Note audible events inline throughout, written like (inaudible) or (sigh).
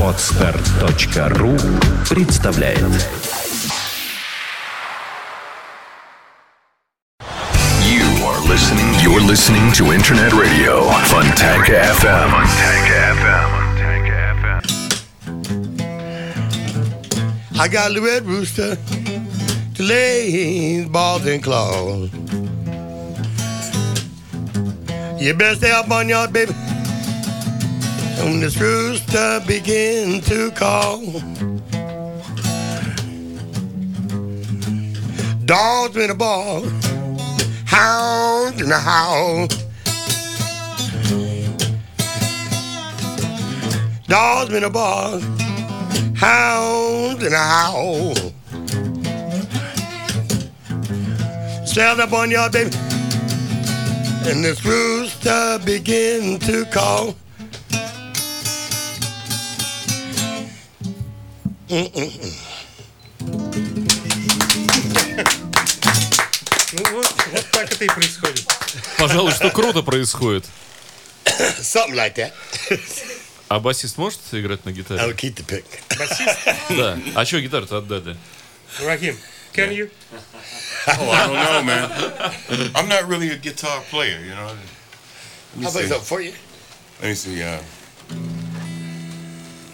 Отстар.ру представляет You are listening. You're listening to Internet Radio Funtank FM. Funtank FM. I got the red rooster to lay his balls and claws. You better stay up on your baby. When this rooster begin to call. Dogs in the ball, hounds in the howl. Dogs in the ball, hounds in the howl. Stand up on your baby. And this rooster begin to call. Ну вот, вот так это и происходит. Пожалуй, что круто происходит. Something like that. А басист может играть на I'll гитаре? keep the pick. Басист, Да. А что гитару-то отдали? Рахим, can you? Oh, I don't know, man. I'm not really a guitar player, you know. Let me How about see. something for you? Let me see. Uh,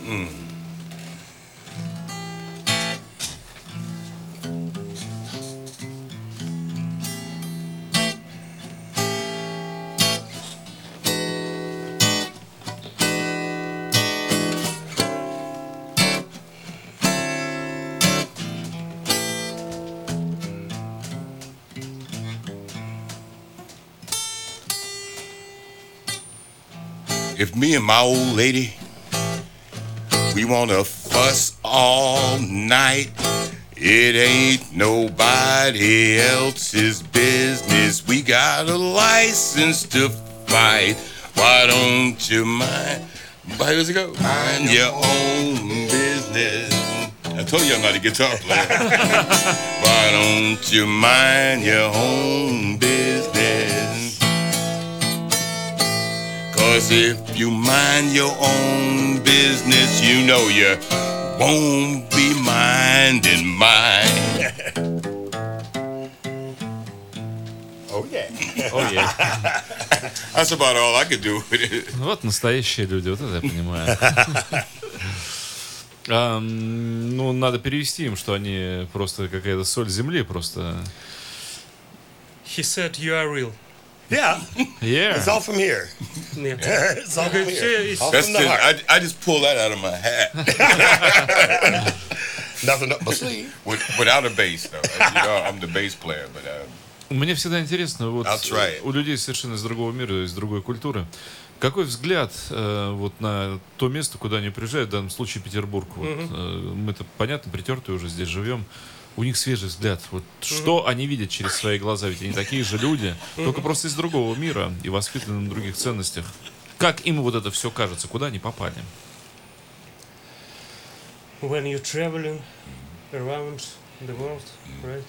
if me and my old lady, we wanna fuss all night, it ain't nobody else's business. We got a license to fight. Why don't you mind? How does it go? Mind your own business. I told you I'm not a guitar player. (laughs) Why don't you mind your own business? Cause if you mind your own business, you know you won't be minding mine. Oh, yeah. Ой, That's about all I could do with it. вот настоящие люди, вот это я понимаю. А, ну, надо перевести им, что они просто какая-то соль земли, просто. He said you are real. Yeah, Yeah. it's all from here. It's all from here. All That's from the heart. I, I just pulled that out of my hat Nothing up my sleeve. with, without a bass, though. You know, I'm the bass player, but uh, Мне всегда интересно, вот у людей совершенно из другого мира, из другой культуры, какой взгляд э, вот на то место, куда они приезжают, в данном случае Петербург. Вот, э, мы-то, понятно, притертые уже здесь живем. У них свежий взгляд. Вот что они видят через свои глаза? Ведь они такие же люди, только просто из другого мира и воспитаны на других ценностях. Как им вот это все кажется? Куда они попали? When you're traveling around the world, right?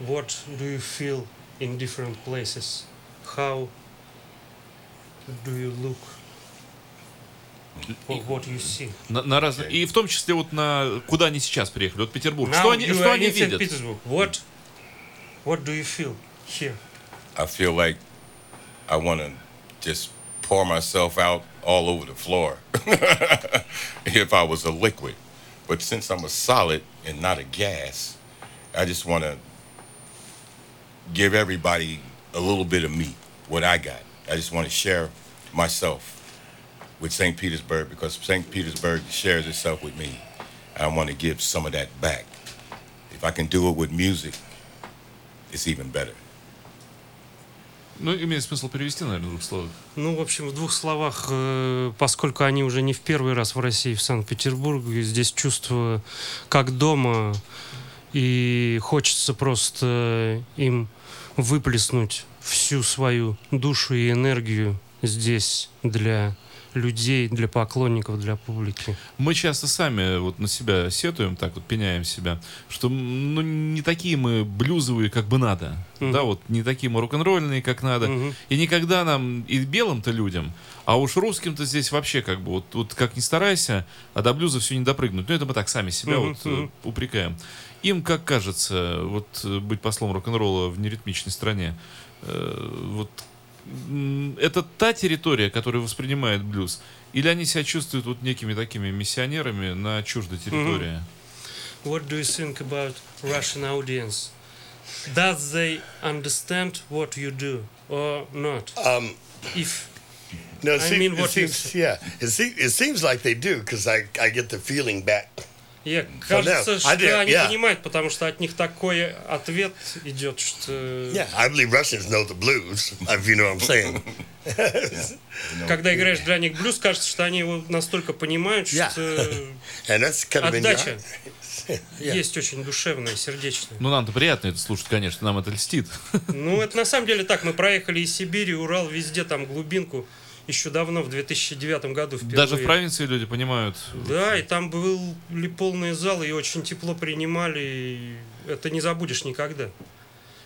What do you feel in different places? How do you look? For what you see? На, на разные- И в том числе вот на куда они сейчас приехали, вот Петербург. Now что они, you что are они in St. видят? Petersburg. What, what do you feel here? I feel like I want to just pour myself out all over the floor (laughs) if I was a liquid. But since I'm a solid and not a gas, I just want to give everybody a little bit of me, what I got. I just want to share myself With St. Petersburg because St. Petersburg shares itself with me. I want to give some of that back. If I can do it with music, it's even better. Ну, имеет смысл перевести, наверное, в двух словах. Ну, в общем, в двух словах, э, поскольку они уже не в первый раз в России, в Санкт-Петербурге, здесь чувствую как дома, и хочется просто им выплеснуть всю свою душу и энергию здесь для людей, для поклонников, для публики. Мы часто сами вот на себя сетуем, так вот пеняем себя, что ну, не такие мы блюзовые, как бы надо. Мгм. Да, вот не такие мы рок-н-ролльные, как надо. Мгм. И никогда нам и белым-то людям, а уж русским-то здесь вообще как бы вот, вот как ни старайся, а до блюза все не допрыгнуть. Ну это мы так сами себя Мгм, вот мгм. упрекаем. Им, как кажется, вот э, быть послом рок-н-ролла в неритмичной стране, э, вот это та территория, которая воспринимает блюз, или они себя чувствуют вот некими такими миссионерами на чуждой территории? What do you think about Russian audience? Does they understand what you do or not? Um, If no, it, I seem- mean, it what you seems, yeah, it, se- it seems like they do because I, I get the feeling back. Я, кажется, I что они yeah. понимают, потому что от них такой ответ идет, что Yeah, I believe Russians know the blues, if you know what I'm saying. когда играешь драник блюз, кажется, что они его настолько понимают, Yeah. что (laughs) отдача (laughs) Yeah. есть очень душевная, сердечная. Ну, нам-то приятно это слушать, конечно, нам это льстит. Ну, это на самом деле так. Мы проехали из Сибири, Урал, везде там глубинку. Еще давно, в 2009 году впервые. Даже в провинции люди понимают. Да, и там были полные залы, и очень тепло принимали. и это не забудешь никогда.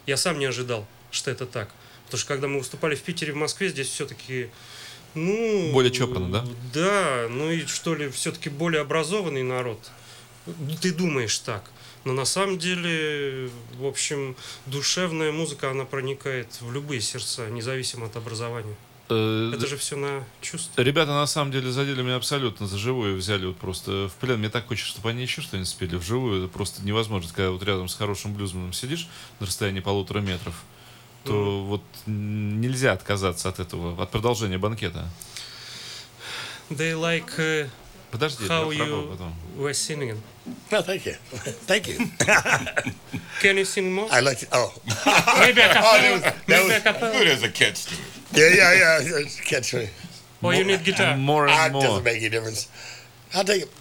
Я сам не ожидал, что это так. Потому что когда мы выступали в Питере, в Москве, здесь все-таки, ну... Более чопорно, да? Да, ну и что ли, все-таки более образованный народ. Ты думаешь так. Но на самом деле, в общем, душевная музыка, она проникает в любые сердца, независимо от образования. Э, Это же все на чувство. Ребята на самом деле задели меня абсолютно за живую, взяли вот просто в плен. Мне так хочется, чтобы они еще что-нибудь спели вживую. Это просто невозможно, когда вот рядом с хорошим блюзманом сидишь на расстоянии полутора метров, то вот м, нельзя отказаться от этого, от продолжения банкета. They like uh, Подожди, how я попробую you потом. were singing. No, thank you. Thank you. Can you sing more? I like to, oh. Maybe a Oh, that cappella. was, that Maybe a was, cappella. There's a catch to it. yeah, yeah, yeah. just Catch me. Or you need guitar. More Ah, and it more. doesn't make any difference. I'll take it.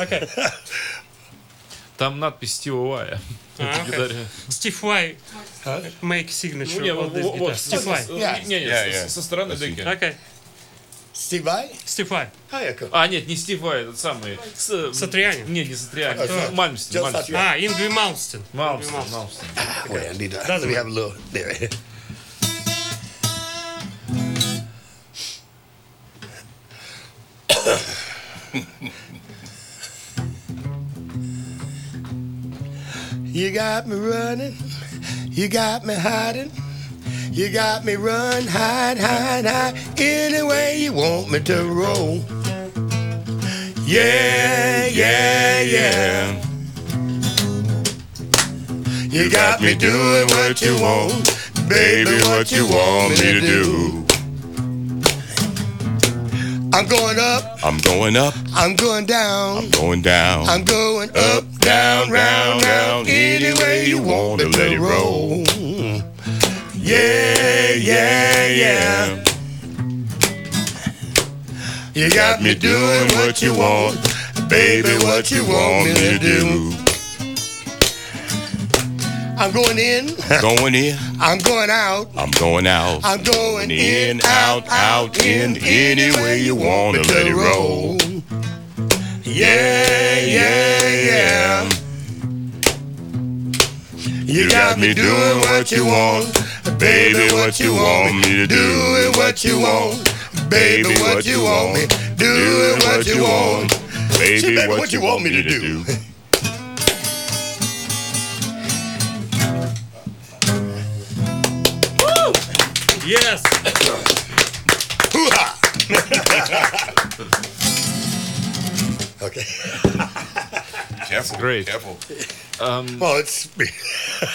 Okay. Там надпись Стива Уая. А, На окей. гитаре. Steve Vai make signature Ну, не, of this вот, guitar. вот, Steve Vai. Yeah. Не, не, Yeah, со- yeah. со стороны Спасибо. деки. Okay. Steve Vai? Steve Vai. Oh, yeah, cool. А, нет, не Стив Вай, этот самый. С- Сатриани? Не, не Сатриани. А, Мальмстин, Just Мальмстин. Satriani. А, Ингви Малмстен. Малмстин, Ингви Малмстин. Wait, I need to, let Doesn't me have a little, there. You got me running, you got me hiding, you got me run, hide, hide, hide, any way you want me to roll. Yeah, yeah, yeah. You got me doing what you want, baby, what you want me to do. I'm going up, I'm going up, I'm going down, I'm going down. I'm going up, down, round, round, any way you want me to roll. Yeah, yeah, yeah. You got me doing what you want, baby, what you want me to do. I'm going in, Going in, I'm going out, I'm going out. I'm going in, out, out, in, any way you want to let it roll. Yeah, yeah, yeah. You got me doing what you want, baby, what you want me to do, it what you want, baby, what you want me, doing what you want, Baby, what you want me to do? Yes! Hoo-ha! (laughs) okay. (laughs) Careful, Great. careful. Well, it's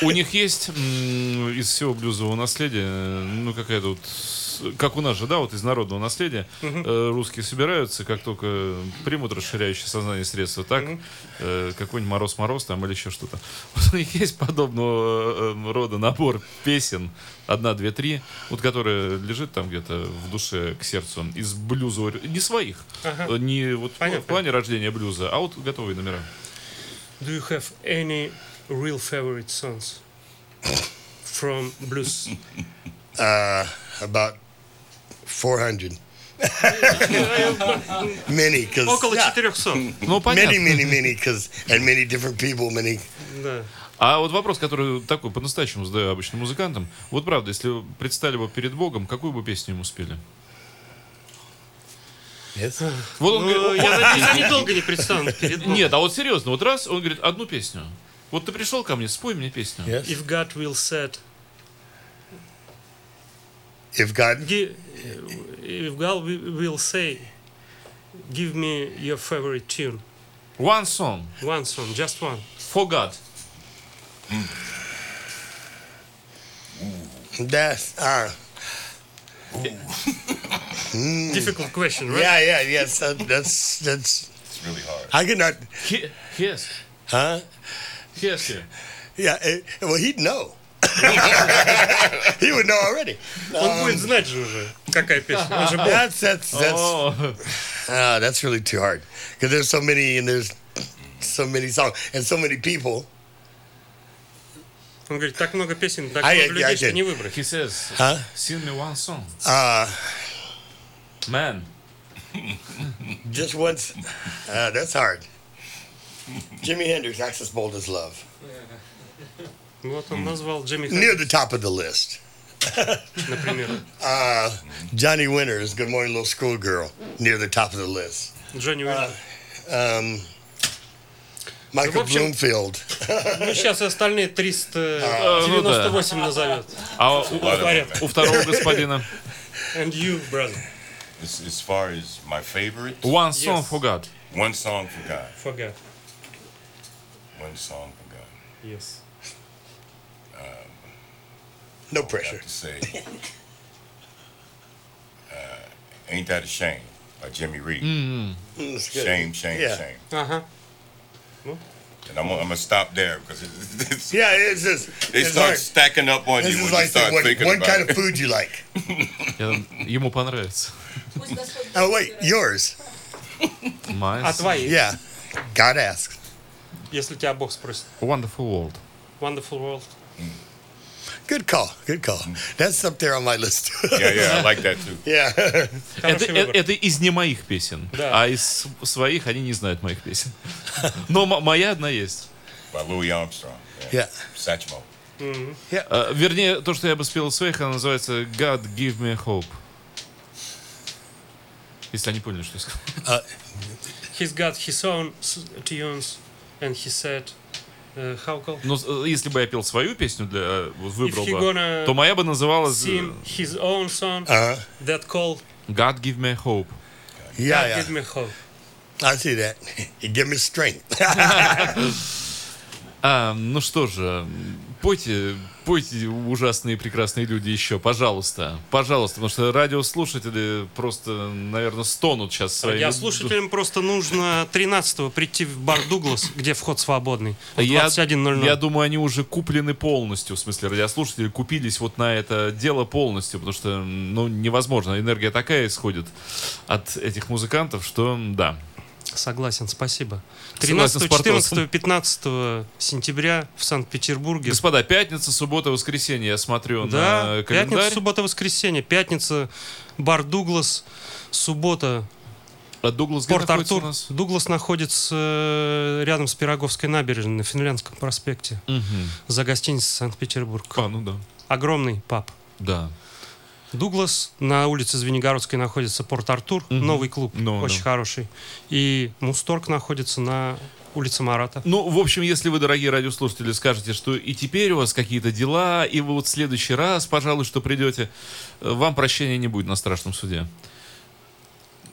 У них есть из всего блюзового наследия, ну какая-то вот, как у нас же, да, вот из народного наследия, э, русские собираются, как только примут расширяющее сознание средства, так, э, какой-нибудь мороз-мороз там или еще что-то. (laughs) Вот у них есть подобного э, рода набор песен, одна, две, три, вот которая лежит там где-то в душе к сердцу, из блюзового, не своих, Ага. э, не вот Понятно. в плане рождения блюза, а вот готовые номера. Do you have any real favorite songs from blues? (laughs) uh, about 400. (laughs) Many, because Около 400. (laughs) Ну, many, понятно. many, many, because and many different people, many. Да. А вот вопрос, который такой по-настоящему задаю обычным музыкантам. Вот правда, если вы предстали бы перед Богом, какую бы песню ему спели? Yes. Вот он Ну, говорит, я надеюсь, они долго не предстанут перед Богом. нет, а вот серьезно, вот раз, он говорит, одну песню. Вот ты пришел ко мне, спой мне песню. Yes. If God will set, If God, gi- if God wi- will say, give me your favorite tune, One song, one song, just one. for God. that's uh, Difficult question, right? yeah, yeah, yes. That, that's that's. It's really hard. I could not, He, yes, huh? yes, yeah. Yeah. It, well, he'd know. (laughs) he would know already. Он будет знать же уже, какая песня. Он же Бог. That's that's that's О, uh, that's really too hard because there's so many and there's so many songs and so many people. Он говорит, так много песен, так А много я- людей, я- что я- не выбрать. he says, Huh? sing me one song. Uh, Man, (laughs) just once. Uh, that's hard. Jimi Hendrix, Access Bold as Love. (laughs) Вот он назвал Джимми Near the top of the list. (laughs) например. Uh, Johnny Winters, Good Morning Little Schoolgirl, near the top of the list. Джонни Уильямс. Um, Michael В общем- Bloomfield. Ну, сейчас и остальные 398 назовет. а у, A lot of Порядок. у второго господина And you, brother, As, as far as my favorite, One song Yes. for God. one song for God. forgot. One song for God. Yes. No I pressure. have to say, (laughs) uh, "Ain't That a Shame" by Jimmy Reed. Mm, it's good. Shame, shame, Yeah. shame. Ага. And I'm, gonna- I'm gonna stop there because it, (laughs) it's, Yeah, it's just it it's starts hard. stacking up on This you is when you like the, start what, thinking one about kind it. of food you like. (laughs) Я- ему понравится. Oh wait, yours? My А твои, Yeah. God asks. если тебя Бог спросит. Wonderful World. Wonderful World. Good call. Good call. That's up there on my list. Yeah, yeah, I like that too. yeah. Это, э- выбор. это из не моих песен. Да. А из своих они не знают моих песен. Но м- моя одна есть. By Louis Armstrong. Yeah. Satchmo. Э, Вернее, то, что я бы спел из своих, она называется God Give Me Hope. Если они поняли, что я сказал. He's got his own tunes, and he said, uh, how called? Но э, если бы я пел свою песню, для, э, вот выбрал бы, то моя бы называлась э, Sing his own song Uh-huh. that called God Give Me Hope. Yeah, God yeah. Give Me Hope. I see that. You give me strength. А, ну что же, пойте, пойте, ужасные прекрасные люди, еще, пожалуйста, пожалуйста, потому что радиослушатели просто, наверное, стонут сейчас своими... Я слушателям просто нужно 13-го прийти в бар Дуглас, где вход свободный. Я, 21.00. я думаю, они уже куплены полностью, в смысле, радиослушатели купились вот на это дело полностью, потому что, ну, невозможно, энергия такая исходит от этих музыкантов, что, да. Согласен, спасибо. Согласен 13, с Портосом. 14, 15 сентября в Санкт-Петербурге. Господа, пятница, суббота, воскресенье, я смотрю Да, на пятница, календарь. суббота, воскресенье. Пятница, бар Дуглас. Суббота, А Дуглас Порт Артур. Дуглас находится э, рядом с Пироговской набережной на Финляндском проспекте. За гостиницей Санкт-Петербург. А, ну да. Огромный паб. Да. Дуглас, на улице Звенигородской находится Порт-Артур, новый клуб, Ну, очень да. хороший. И Мусторг находится на улице Марата. Ну, в общем, если вы, дорогие радиослушатели, скажете, что и теперь у вас какие-то дела, и вы вот в следующий раз, пожалуй, что придете, э, вам прощения не будет на страшном суде.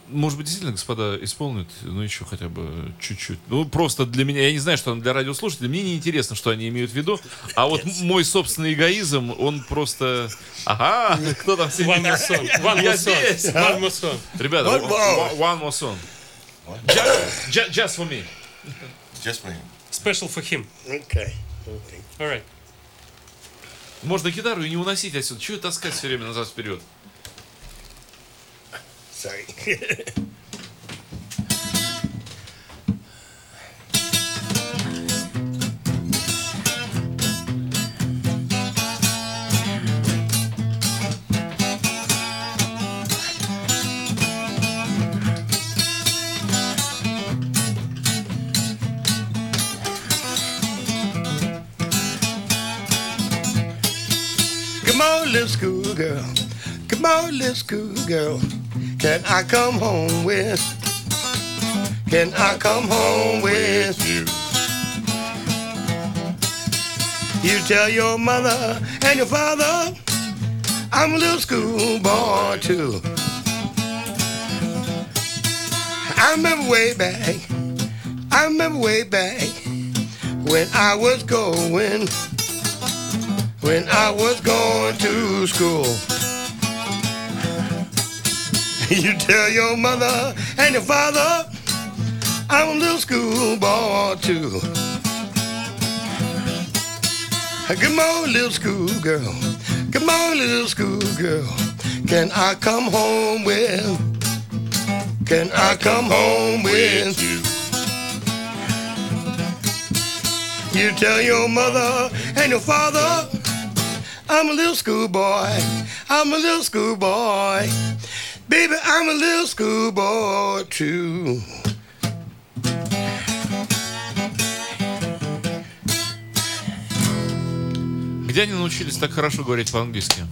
Может быть, действительно, господа, исполнят, ну, еще хотя бы чуть-чуть. Ну, просто для меня, я не знаю, что для радиослушателей, мне не интересно, что они имеют в виду, а вот мой собственный эгоизм, он просто... Ага, кто там сидит? One more song. One Я more song. здесь. One more song. Ребята, One more. one more song. Just, ju- just for me. Just for him. Special for him. okay. Okay. All right. Можно гитару и не уносить отсюда. Чего ее таскать все время назад вперед? Sorry. (laughs) Come on, little schoolgirl. Come on, little schoolgirl. Can I come home with? Can I come home with you? You tell your mother and your father I'm a little schoolboy too. I remember way back, I remember way back when I was going, when I was going to school. (laughs) You tell your mother and your father I'm a little schoolboy too. Come on, little schoolgirl. Come on, little schoolgirl. Can I come home with? Can I come home with you? You tell your mother and your father I'm a little schoolboy. I'm a little schoolboy. Baby, I'm a little schoolboy too. Где они научились так хорошо говорить по-английски?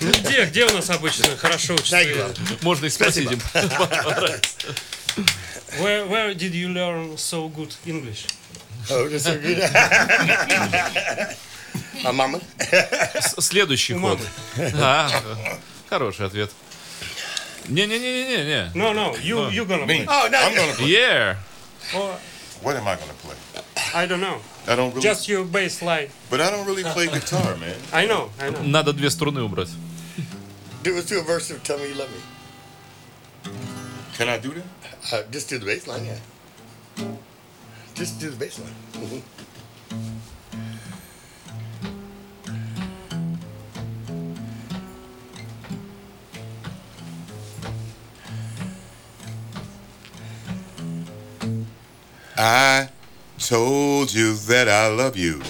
Где, где у нас обычно хорошо учатся? Можно и спросить им. Where, where did you learn so good English? Oh, that's so good. My mama. С- Следующий ход. А, хороший ответ. Не-не-не-не-не. No, no, you, you gonna Me. play. Oh, no. I'm gonna play. Yeah. Or, What am I gonna play? I don't know. I don't really, Just your bass line. but I don't really play guitar, man. I know, I know. Надо две струны убрать. (laughs) Do us do a verse of "Tell Me You Love Me." Can I do that? Uh, just do the bass line, yeah. Just do the bass line. Mhm. I told you that I love you.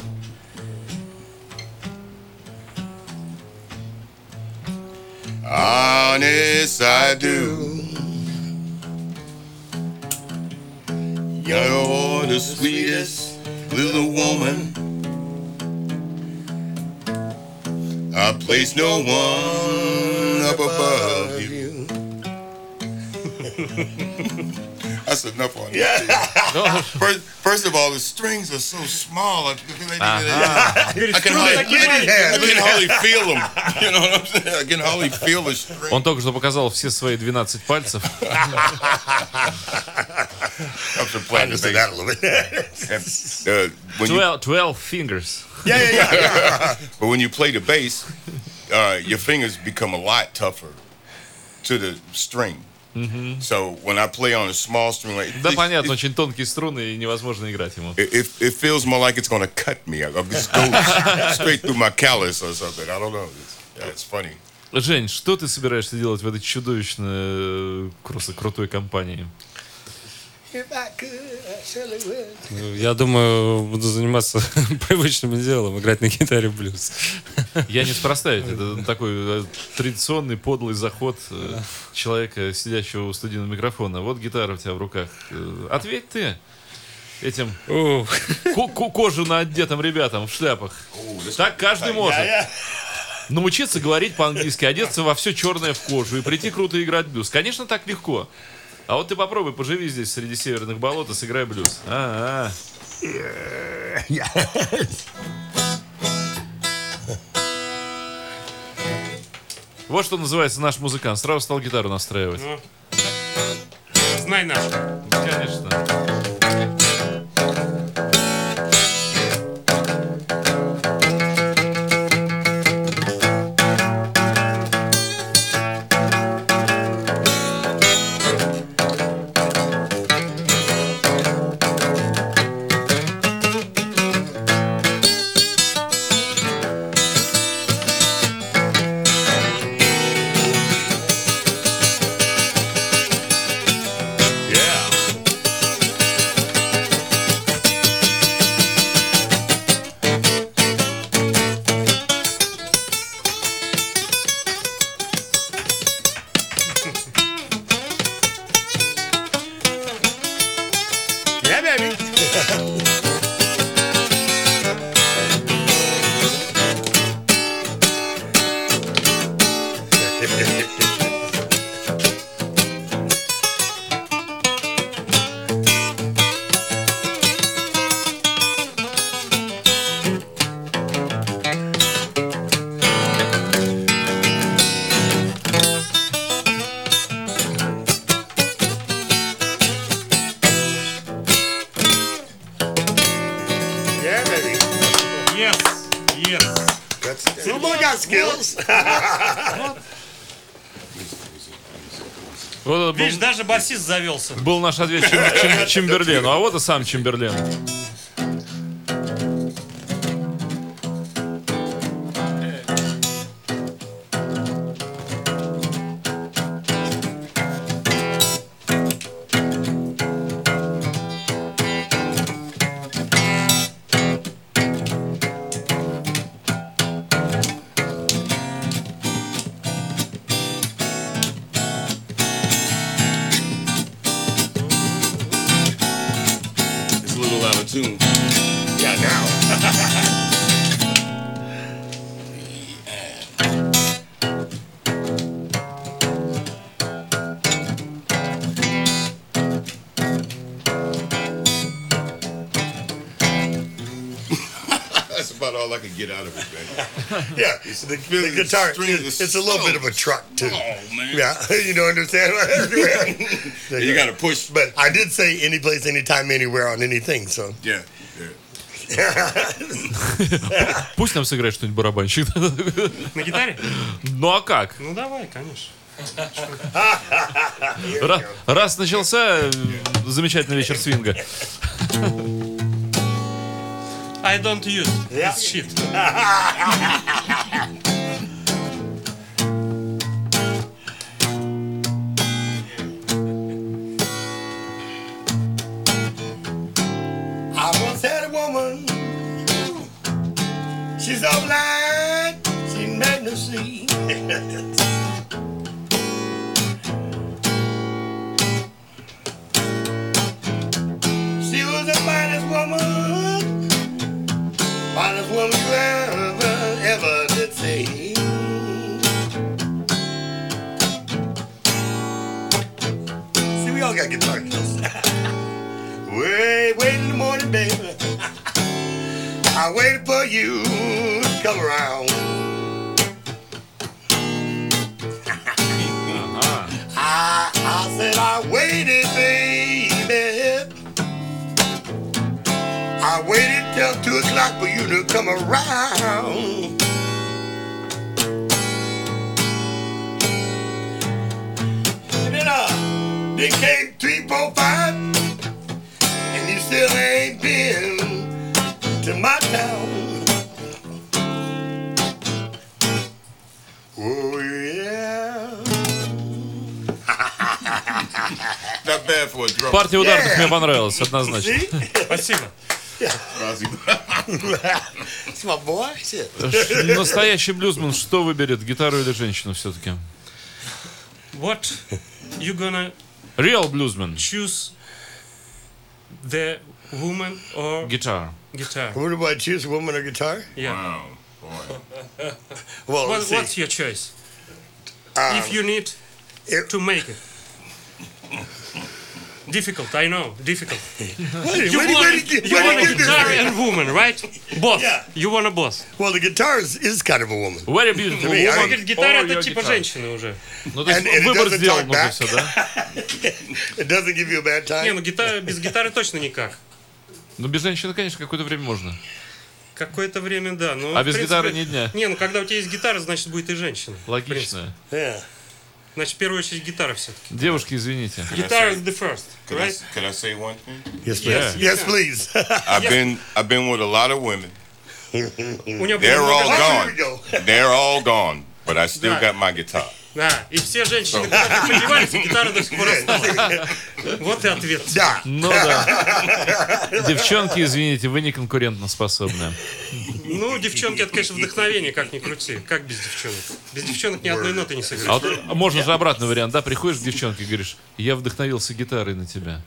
Honest, I do. You're the sweetest little woman. I place no one up above enough on that. (laughs) First, first of all, the strings are so small. I, I can (laughs) hardly, I can hardly feel them. You know what I'm saying? I can hardly feel the string. Он только что показал все свои 12 пальцев. I'm just playing the Understood bass. that a little bit. And, uh, when you, 12, 12 fingers. yeah, yeah, yeah, yeah. (laughs) but when you play the bass, uh, your fingers become a lot tougher to the string. So when I play on a small string, like Да, it, понятно, it, очень тонкие струны и невозможно играть ему. it, it, feels more like it's gonna cut me. I'll just go straight through my callus or something. I don't know. It's, yeah, it's funny. Жень, что ты собираешься делать в этой чудовищно э, крутой компании? If I could, I surely would. Ну, Я думаю, буду заниматься (laughs) привычным делом, играть на гитаре блюз. Я неспроста, ведь это такой э, традиционный подлый заход э, человека, сидящего у студийного микрофона. Вот гитара у тебя в руках. Э, Ответь ты этим кожу на одетым ребятам в шляпах. Так каждый может. Научиться говорить по-английски, одеться во все черное в кожу и прийти круто играть блюз. Конечно, так легко. А вот ты попробуй, поживи здесь среди северных болот и сыграй блюз. А, Вот что называется наш музыкант. Сразу стал гитару настраивать. Знай наш. Конечно. Басист завелся. был наш ответ Чем- Чем-. А вот и сам Чемберлен. All I could get out of it, man. Yeah, the, the guitar. string It's, is a little bit of a truck too. Oh man. Yeah, you don't understand. You gotta push. But I did say any place, anytime, anywhere on anything. So Yeah. yeah. Пусть нам сыграет что-нибудь барабанщик. На гитаре? Ну а как? Ну давай, конечно. Ра- раз начался э, замечательный вечер свинга. I don't use this shit. (laughs) Партия ударных мне понравилась, однозначно. Спасибо. Настоящий блюзман что выберет, гитару или женщину все-таки? What you gonna Real bluesman. choose the woman or Guitar. guitar? What about choose woman or guitar? Yeah. Wow, boy. Well, What, what's your choice? Um, if you need if- to make it. Difficult, I know, difficult. (laughs) (laughs) You wait, want, wait, wait, you want a (laughs) guitar and woman, right? Both. Yeah. You want a both. Well, the guitar is, is kind of a woman. Very beautiful I woman. Говорит, гитара or это типа guitar. женщины уже. Ну, то есть And- and it выбор doesn't сделан talk уже back. все, да? It doesn't give you a bad Не, time. ну гитара, без гитары точно никак. Ну, без женщины, конечно, какое-то время можно. Какое-то время, да. Но, А без принципе, гитары ни дня. Не, ну когда у тебя есть гитара, значит будет и женщина. Логично. Yeah. Значит, в первую очередь гитара все-таки. Девушки, извините. Guitar is the first, Could I, right? could I say one thing? Yes, please. Yes, you Yes, can. please. I've been I've been with a lot of women. (laughs) У него They're было all много Oh, женщин. here we go. They're all gone, but I still Да. got my guitar. Да, и все женщины куда-то подевались, и гитара до сих пор осталась. Вот и ответ. Да. Ну да. Девчонки, извините, вы не конкурентно способны. Ну, девчонки, это, конечно, вдохновение, как ни крути. Как без девчонок? Без девчонок ни одной ноты не А сыграешь. вот а можно же обратный вариант, да? Приходишь к девчонке и говоришь, я вдохновился гитарой на тебя.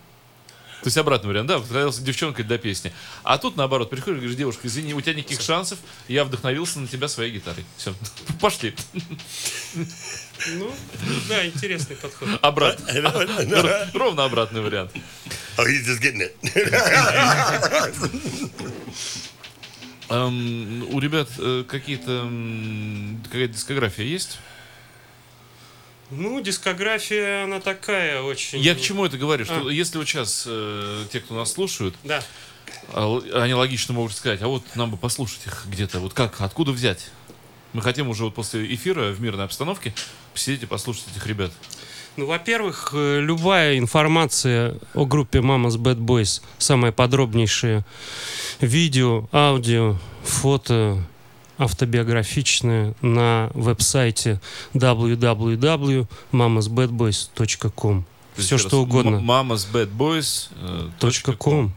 То есть обратный вариант, да, вдохновился девчонкой для песни. А тут наоборот, приходишь и говоришь, девушка, извини, у тебя никаких шансов, я вдохновился на тебя своей гитарой. Все, (laughs) пошли. Ну, да, интересный подход. Обратно. (laughs) Ровно обратный вариант. Oh, he's just getting it. Эм, у ребят э, какие-то какая-то дискография есть? Ну, дискография, она такая очень... Я к чему это говорю? Что А. если вот сейчас э, те, кто нас слушают, Да. а, они логично могут сказать, а вот нам бы послушать их где-то, вот как, откуда взять Мы хотим уже вот после эфира в мирной обстановке посидеть и послушать этих ребят. Ну, во-первых, э, любая информация о группе Mama's Bad Boys, самое подробнейшее видео, аудио, фото, автобиографичное на веб-сайте www.mamasbadboys.com. Все что раз, угодно. М- Mama's Bad Boys. э.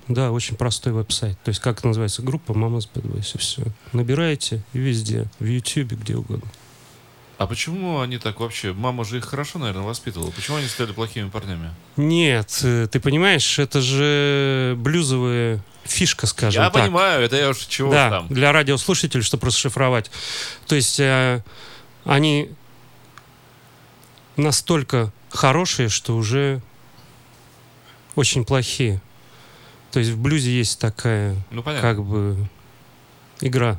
Да, очень простой веб-сайт. То есть, как называется группа Mama's Bad Boys, и все. Набираете везде, в YouTube, где угодно. А почему они так вообще? Мама же их хорошо, наверное, воспитывала. Почему они стали плохими парнями? Нет, э, ты понимаешь, это же блюзовая фишка, скажем я так. понимаю, это я уж чего да, там. для радиослушателей, чтобы расшифровать. То есть э, они настолько хорошие, что уже очень плохие. То есть в блюзе есть такая, Ну, понятно. как бы, игра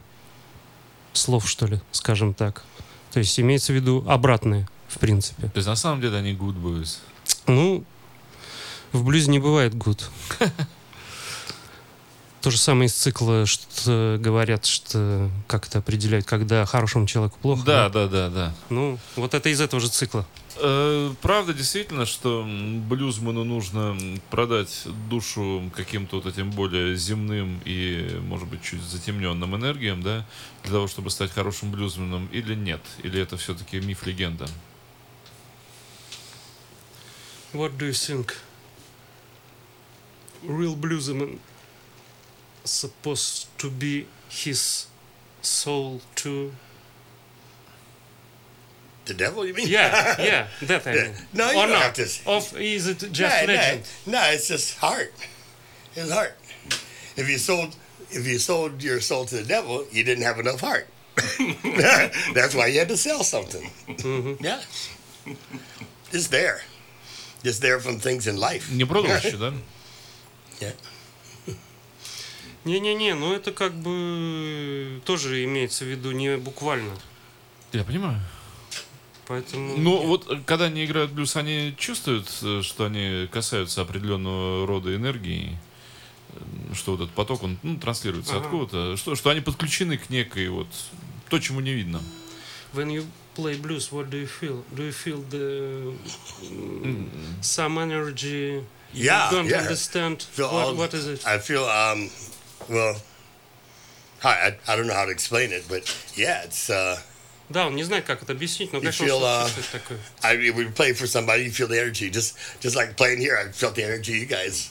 слов, что ли, скажем так. То есть имеется в виду обратное, в принципе. То есть на самом деле они good boys. Ну, в блюзе не бывает гуд. (laughs) То же самое из цикла, что говорят, что как это определяют, когда хорошему человеку плохо. Да, да, да, да. Ну, вот это из этого же цикла. Э, Правда, действительно, что блюзману нужно продать душу каким-то вот этим более земным и, может быть, чуть затемненным энергиям, да, для того, чтобы стать хорошим блюзманом, или нет? Или это все-таки миф-легенда? What do you think? Real bluesman supposed to be his soul too? The devil, you mean? Yeah, yeah, (laughs) that I mean. No, you or don't not? have to say- Of is it just no, legend? No, no, it's just heart. It's heart. If you sold if you sold your soul to the devil, you didn't have enough heart. (laughs) That's why you had to sell something. Yeah. Just there. Just there from things in life. Не продал еще, да? Yeah. Не-не-не, ну это как бы тоже имеется в виду не буквально. Я понимаю. Поэтому... Ну, вот э, когда они играют блюз, они чувствуют, э, что они касаются определенного рода энергии, э, что вот этот поток, он ну, транслируется Ага. откуда-то, что, что они подключены к некой вот то, чему не видно. When you play blues, what do you feel? Do you feel the some energy? Yeah, You don't yeah. understand Feel what, all- what is it? I feel um well I, I I don't know how to explain it, but yeah, it's uh Да, он не знает, как это объяснить, но, You конечно, feel, он uh, чувствует такое. I we play for somebody, you feel the energy. Just just like playing here, I felt the energy you guys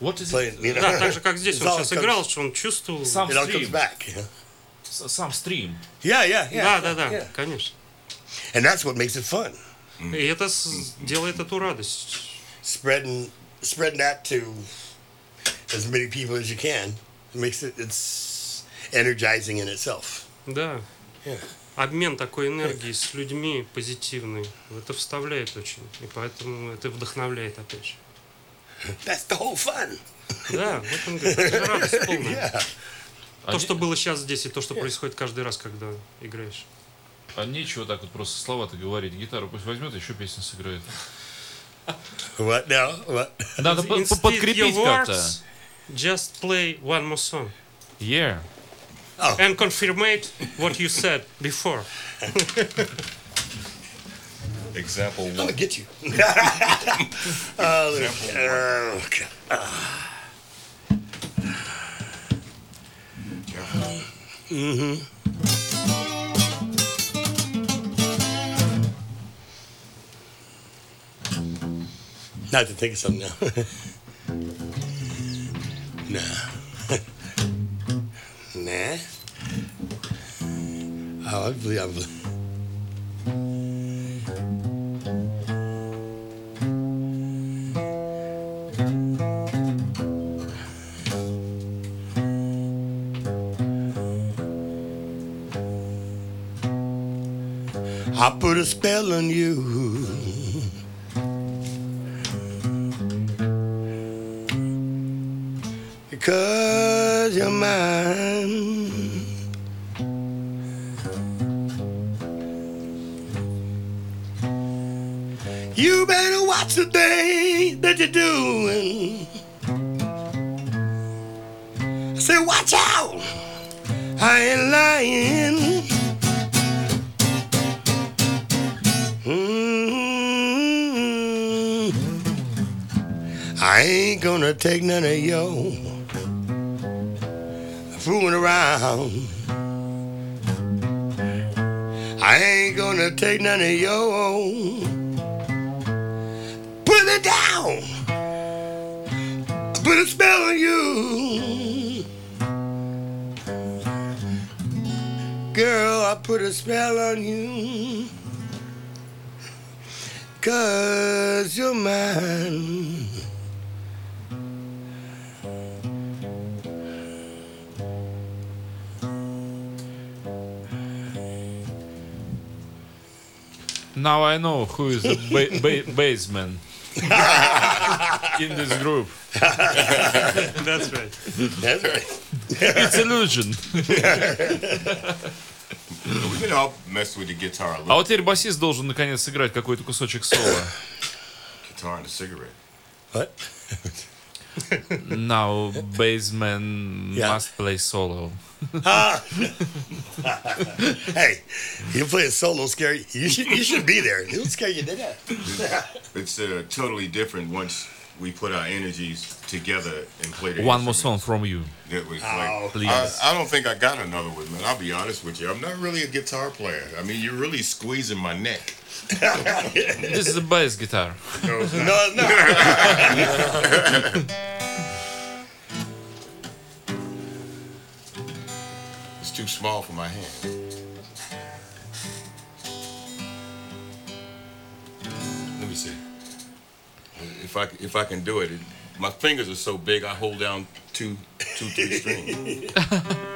What is playing. You know? Да, так же, как здесь It's он all сейчас comes- играл, что он чувствовал. Сам It all стрим. comes back. You know? Сам стрим. Yeah, yeah, yeah. Да, да, да, yeah. конечно. And that's what makes it fun. И это с- делает эту радость. Spreading spreading that to as many people as you can Makes it it's energizing in itself. Да. Yeah. Обмен такой энергией с людьми позитивный. Это вставляет очень. И поэтому это вдохновляет опять же. That's the whole fun. Да, вот он говорит, это радость (laughs) полная. Yeah. То, что было сейчас здесь, и то, что происходит каждый раз, когда играешь. А нечего так вот просто слова-то говорить. Гитару пусть возьмет, еще песню сыграет. What now? What? Надо подкрепить как-то. Words, Just play one more song. Yeah. Oh. And confirmate what you said before. Example one. I'm gonna get you. uh, look, uh, okay. Mm-hmm. Not to think of something now. (laughs) Ne. ne? Avli, avli. I put a spell on you. Take none of yo fooling around. I ain't gonna take none of yo. Put it down. Put a spell on you. Girl, I put a spell on you. Cause you're mine. Now I know who is the ba- ba- baseman in this group. (laughs) That's right. That's right. It's illusion. We can all mess with the guitar a А little. вот теперь басист должен наконец сыграть какой-то кусочек соло. Guitar and a cigarette. What? (laughs) (laughs) Now baseman Yeah. must play solo. (laughs) (laughs) Hey, you play a solo scary. You should you should be there. It'll scare you to death. It's uh, totally different once we put our energies together and play the One more song from you. It was Oh, like, please. I, I don't think I got another one, man. I'll be honest with you. I'm not really a guitar player. I mean, you're really squeezing my neck. (laughs) This is a bass guitar. No, no. (laughs) It's too small for my hand. Let me see. If I if I can do it, it my fingers are so big. I hold down two two three (laughs) strings.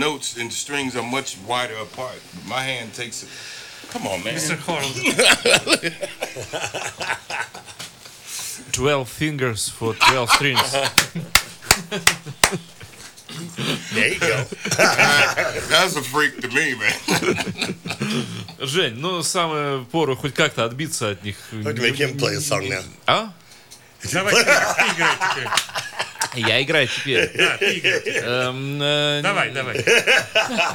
Notes and the strings are much wider apart. My hand takes it. Come on, man. Mr. Horn. 12 fingers for 12 strings. There you go. That's a freak to me, man. Жень, ну самое пору хоть как-то отбиться от них. Make him play a song now. А? Давай, играй теперь. Я играю теперь. (laughs) Да, ты играй. Эм, э, Давай, давай.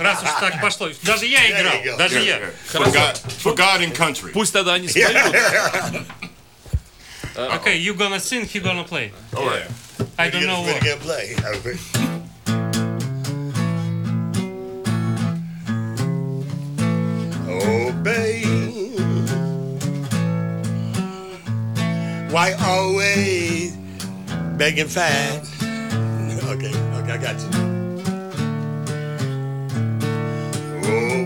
Раз уж так пошло. Даже я There you играл. go. Даже я. For God, for God and country. Пусть тогда они споют. (laughs) Okay, you gonna sing, he gonna play. All right. I don't know We're what. gonna play. Okay. Oh, babe. Why always begging fat? Got you. Oh.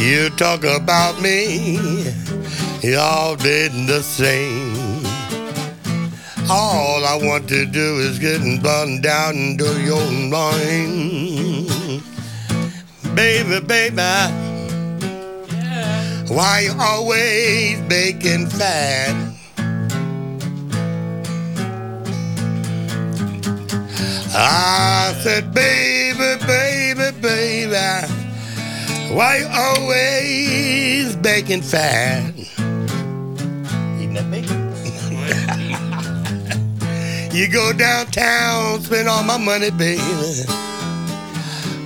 You talk about me, y'all did the same. All I want to do is get burned down into your mind. Baby, baby, why you always baking fat? I said, baby, baby, baby. Why you always baking fat? Bacon? (laughs) you go downtown, spend all my money, baby.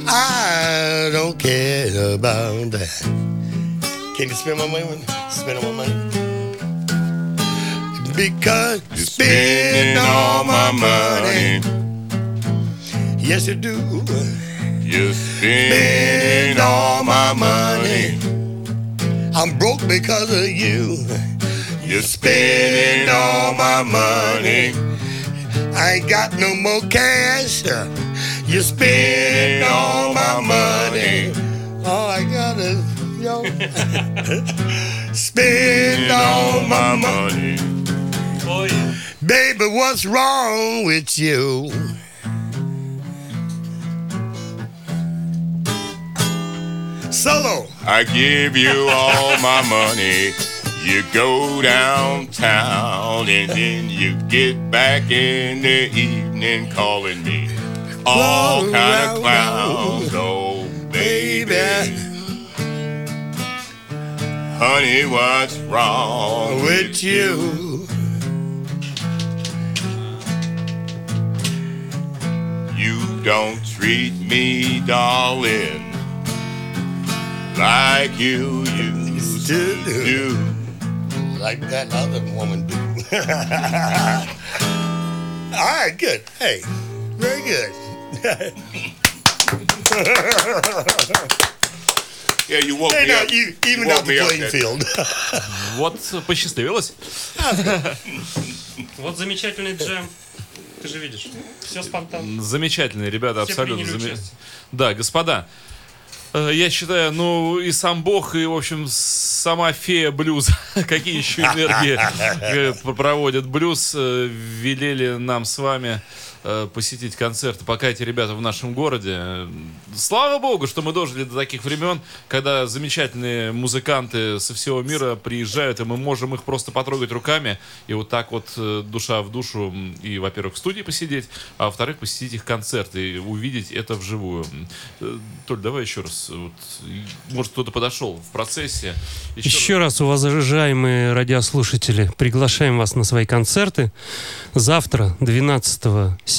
I don't care about that. Can you spend my money? Spend all my money? Because you spend all my money. Yes, you do. You spend all my money. I'm broke because of you. You're spending all my money. I ain't got no more cash. You spend all my money. All I got is. (laughs) spend all my money. Oh, baby, what's wrong with you? Solo. I give you all (laughs) my money. You go downtown and then you get back in the evening calling me all kind of clowns. Oh, baby. Honey, what's wrong with you. You don't treat me, darling, like you used to do. Like that other woman do. (laughs) All right, good. Hey, very good. (laughs) Yeah, you woke me up. you even woke out the playing field. (laughs) Вот посчастливилось. (laughs) Вот замечательный джем. Ты же видишь. Все спонтанно. Замечательные ребята, Все абсолютно. участие. Да, господа, э, я считаю, ну и сам Бог, и, в общем, сама фея блюза, (laughs) какие еще энергии э, проводят блюз, э, велели нам с вами э, посетить концерты, пока эти ребята в нашем городе. Слава Богу, что мы дожили до таких времен, когда замечательные музыканты со всего мира приезжают, и мы можем их просто потрогать руками, и вот так вот э, душа в душу, и, во-первых, в студии посидеть, а во-вторых, посетить их концерты, и увидеть это вживую. Э, Толь, давай еще раз. вот, может, кто-то подошел в процессе. Еще раз, уважаемые радиослушатели, приглашаем вас на свои концерты. Завтра, 12 сентября,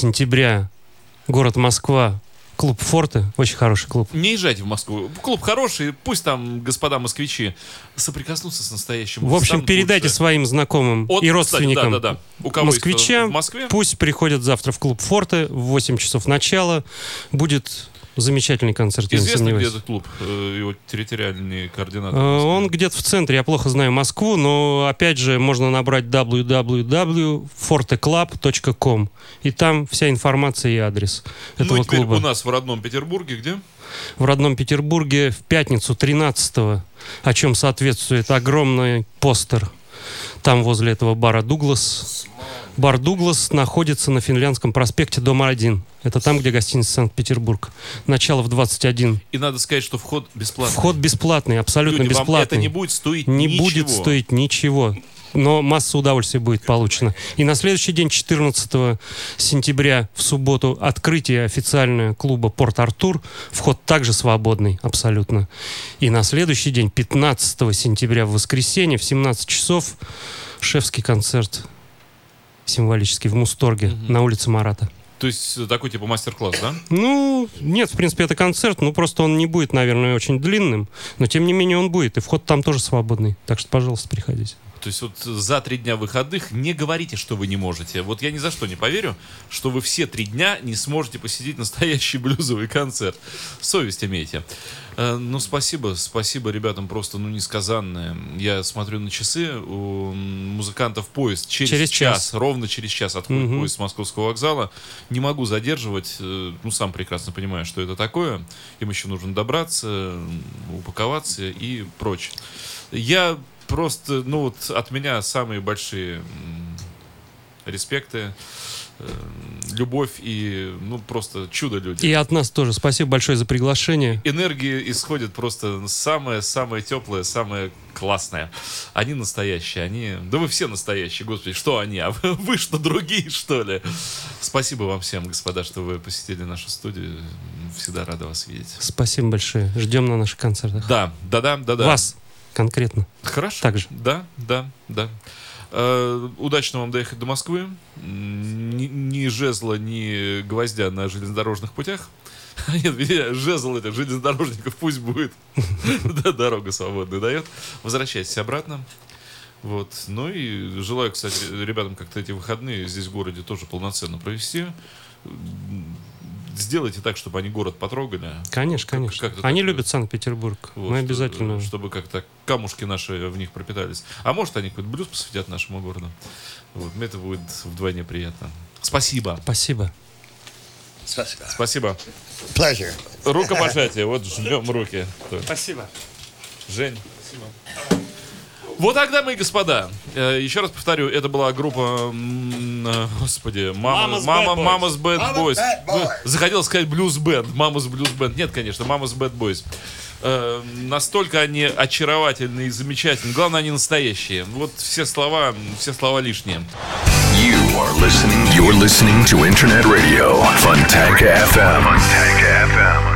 город Москва, клуб «Форте», очень хороший клуб. Не езжайте в Москву. Клуб хороший, пусть там господа москвичи соприкоснутся с настоящим. В общем, станут передайте лучше. своим знакомым Вот, и кстати, родственникам да-да-да. У кого москвичам, в Москве? пусть приходят завтра в клуб «Форте» в 8 часов начала. Будет замечательный концерт, я не Известно, где сомневаюсь. этот клуб, э, его территориальные координаты? Э? Он где-то в центре, я плохо знаю Москву, но опять же можно набрать www.forteclub.com и там вся информация и адрес Ну этого и теперь клуба. у нас в родном Петербурге, где? В родном Петербурге в пятницу 13 о чем соответствует огромный постер там возле этого бара Дуглас. Бар Дуглас находится на Финляндском проспекте, дом 1. Это там, где гостиница Санкт-Петербург. Начало в 21. И надо сказать, что вход бесплатный. Вход бесплатный, абсолютно Люди, бесплатный. это не будет стоить не ничего. будет стоить ничего. Но масса удовольствия будет получена. И на следующий день, 14 сентября, в субботу, открытие официальное клуба «Порт-Артур». Вход также свободный, абсолютно. И на следующий день, 15 сентября, в воскресенье, в 17 часов, шефский концерт символический в Мусторге на улице Марата. То есть э, такой типа мастер-класс, да? Ну, нет, в принципе, это концерт, ну просто он не будет, наверное, очень длинным, но тем не менее он будет, и вход там тоже свободный. Так что, пожалуйста, приходите. То есть вот за три дня выходных не говорите, что вы не можете. Вот я ни за что не поверю, что вы все три дня не сможете посетить настоящий (laughs) блюзовый концерт. Совесть имейте. Э, Ну, спасибо, спасибо ребятам просто, ну, несказанное. Я смотрю на часы, у музыкантов поезд через, Через час, час. ровно через час отходит Мгм. поезд с московского вокзала. Не могу задерживать, э, ну, сам прекрасно понимаю, что это такое. Им еще нужно добраться, упаковаться и прочее. Я просто, ну вот от меня самые большие респекты, э, любовь и, ну, просто чудо люди. И от нас тоже спасибо большое за приглашение. Энергия исходит просто самое-самое теплое, самое классное. Они настоящие, они... Да вы все настоящие, господи, что они? А вы, вы что, другие, что ли? Спасибо вам всем, господа, что вы посетили нашу студию. Всегда рада вас видеть. Спасибо большое. Ждем на наших концертах. Да, да-да, да-да. Вас конкретно. Хорошо. Так же. Да, да, да. Э, удачно вам доехать до Москвы. Ни, ни жезла, ни гвоздя на железнодорожных путях. (laughs) Нет, жезл этих железнодорожников пусть будет. (laughs) Да, дорога свободная дает. Возвращайтесь обратно. Вот. Ну и желаю, кстати, ребятам как-то эти выходные здесь в городе тоже полноценно провести. Сделайте так, чтобы они город потрогали. Конечно, Как- конечно. как-то Они так, любят Санкт-Петербург. Вот, Мы что- обязательно. Чтобы как-то камушки наши в них пропитались. А может, они какой-то блюз посвятят нашему городу. Вот, мне это будет вдвойне приятно. Спасибо. Спасибо. Спасибо. Спасибо. Pleasure. Рукопожатие. Вот жмем руки. Спасибо. Жень. Вот тогда, мои господа, э, еще раз повторю, это была группа, э, господи, мама, мама, Boys. Мамас Bad Boys. Захотел сказать Blues Band, Мамас Blues Band. Нет, конечно, Мамас Bad Boys. Э, Настолько они очаровательные и замечательные. Главное, они настоящие. Вот все слова, все слова лишние. You are listening. You're listening to Internet Radio, Funtank FM. Funtank FM.